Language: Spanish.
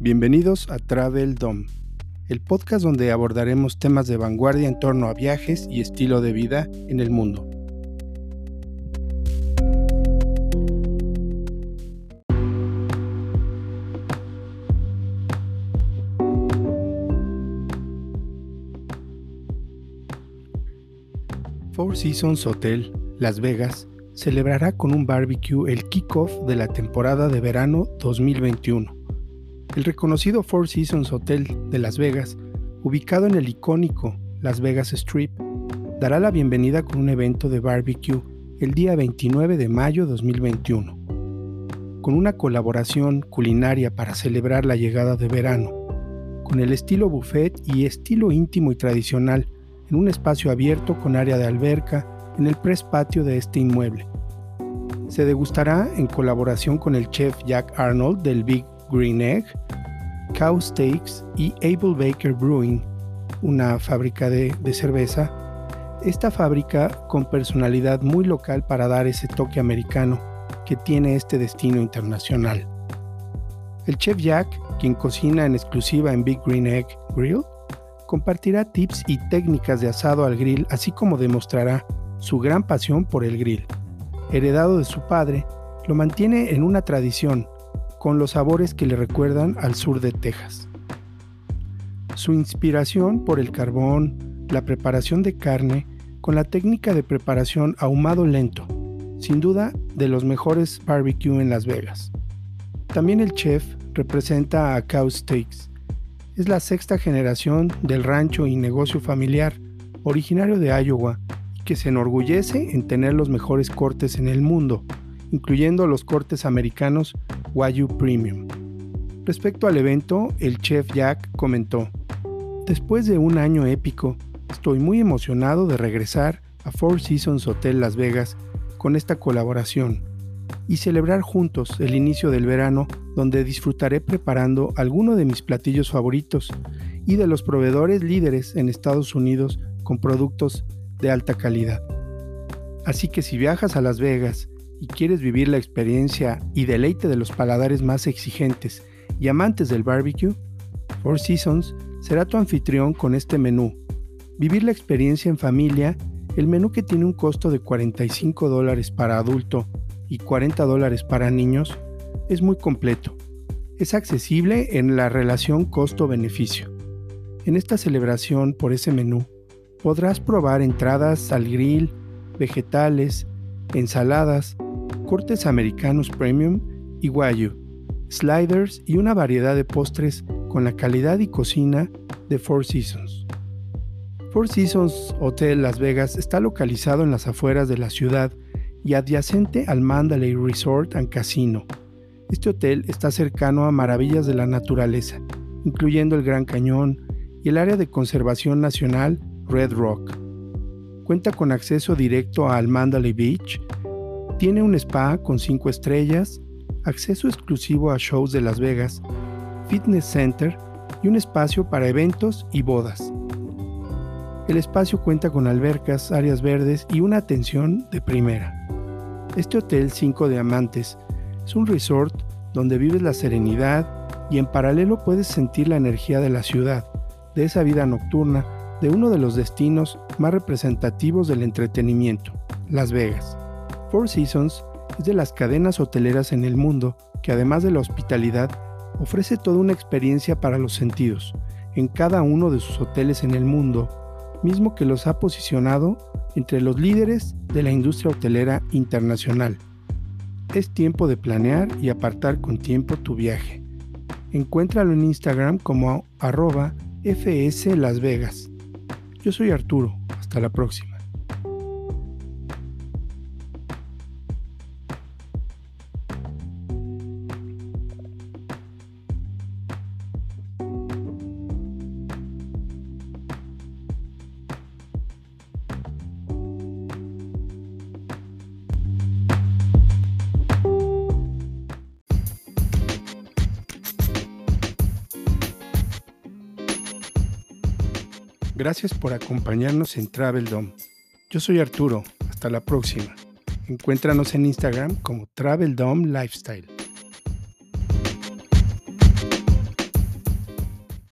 Bienvenidos a Travel Dom, el podcast donde abordaremos temas de vanguardia en torno a viajes y estilo de vida en el mundo. Four Seasons Hotel, Las Vegas, celebrará con un barbecue el kickoff de la temporada de verano 2021 el reconocido Four Seasons Hotel de Las Vegas, ubicado en el icónico Las Vegas Strip, dará la bienvenida con un evento de barbecue el día 29 de mayo 2021, con una colaboración culinaria para celebrar la llegada de verano, con el estilo buffet y estilo íntimo y tradicional en un espacio abierto con área de alberca en el press patio de este inmueble. Se degustará en colaboración con el chef Jack Arnold del Big Green Egg, Cow Steaks y Able Baker Brewing, una fábrica de, de cerveza. Esta fábrica con personalidad muy local para dar ese toque americano que tiene este destino internacional. El chef Jack, quien cocina en exclusiva en Big Green Egg Grill, compartirá tips y técnicas de asado al grill, así como demostrará su gran pasión por el grill. Heredado de su padre, lo mantiene en una tradición con los sabores que le recuerdan al sur de Texas. Su inspiración por el carbón, la preparación de carne, con la técnica de preparación ahumado lento, sin duda de los mejores barbecue en Las Vegas. También el chef representa a Cow Steaks. Es la sexta generación del rancho y negocio familiar, originario de Iowa, que se enorgullece en tener los mejores cortes en el mundo, incluyendo los cortes americanos Wagyu Premium. Respecto al evento, el chef Jack comentó, Después de un año épico, estoy muy emocionado de regresar a Four Seasons Hotel Las Vegas con esta colaboración y celebrar juntos el inicio del verano donde disfrutaré preparando algunos de mis platillos favoritos y de los proveedores líderes en Estados Unidos con productos de alta calidad. Así que si viajas a Las Vegas y quieres vivir la experiencia y deleite de los paladares más exigentes y amantes del barbecue, Four Seasons será tu anfitrión con este menú. Vivir la experiencia en familia, el menú que tiene un costo de 45 dólares para adulto y 40 dólares para niños, es muy completo. Es accesible en la relación costo-beneficio. En esta celebración por ese menú, podrás probar entradas al grill, vegetales, ensaladas, cortes americanos premium y guayu, sliders y una variedad de postres con la calidad y cocina de Four Seasons. Four Seasons Hotel Las Vegas está localizado en las afueras de la ciudad y adyacente al Mandalay Resort and Casino. Este hotel está cercano a maravillas de la naturaleza, incluyendo el Gran Cañón y el área de conservación nacional Red Rock. Cuenta con acceso directo al Mandalay Beach, tiene un spa con 5 estrellas, acceso exclusivo a shows de Las Vegas, fitness center y un espacio para eventos y bodas. El espacio cuenta con albercas, áreas verdes y una atención de primera. Este hotel 5 Diamantes es un resort donde vives la serenidad y en paralelo puedes sentir la energía de la ciudad, de esa vida nocturna, de uno de los destinos más representativos del entretenimiento, Las Vegas. Four Seasons es de las cadenas hoteleras en el mundo que además de la hospitalidad, ofrece toda una experiencia para los sentidos en cada uno de sus hoteles en el mundo, mismo que los ha posicionado entre los líderes de la industria hotelera internacional. Es tiempo de planear y apartar con tiempo tu viaje. Encuéntralo en Instagram como arroba FS Las Vegas. Yo soy Arturo, hasta la próxima. Gracias por acompañarnos en Travel Dome. Yo soy Arturo, hasta la próxima. Encuéntranos en Instagram como Travel Dome Lifestyle.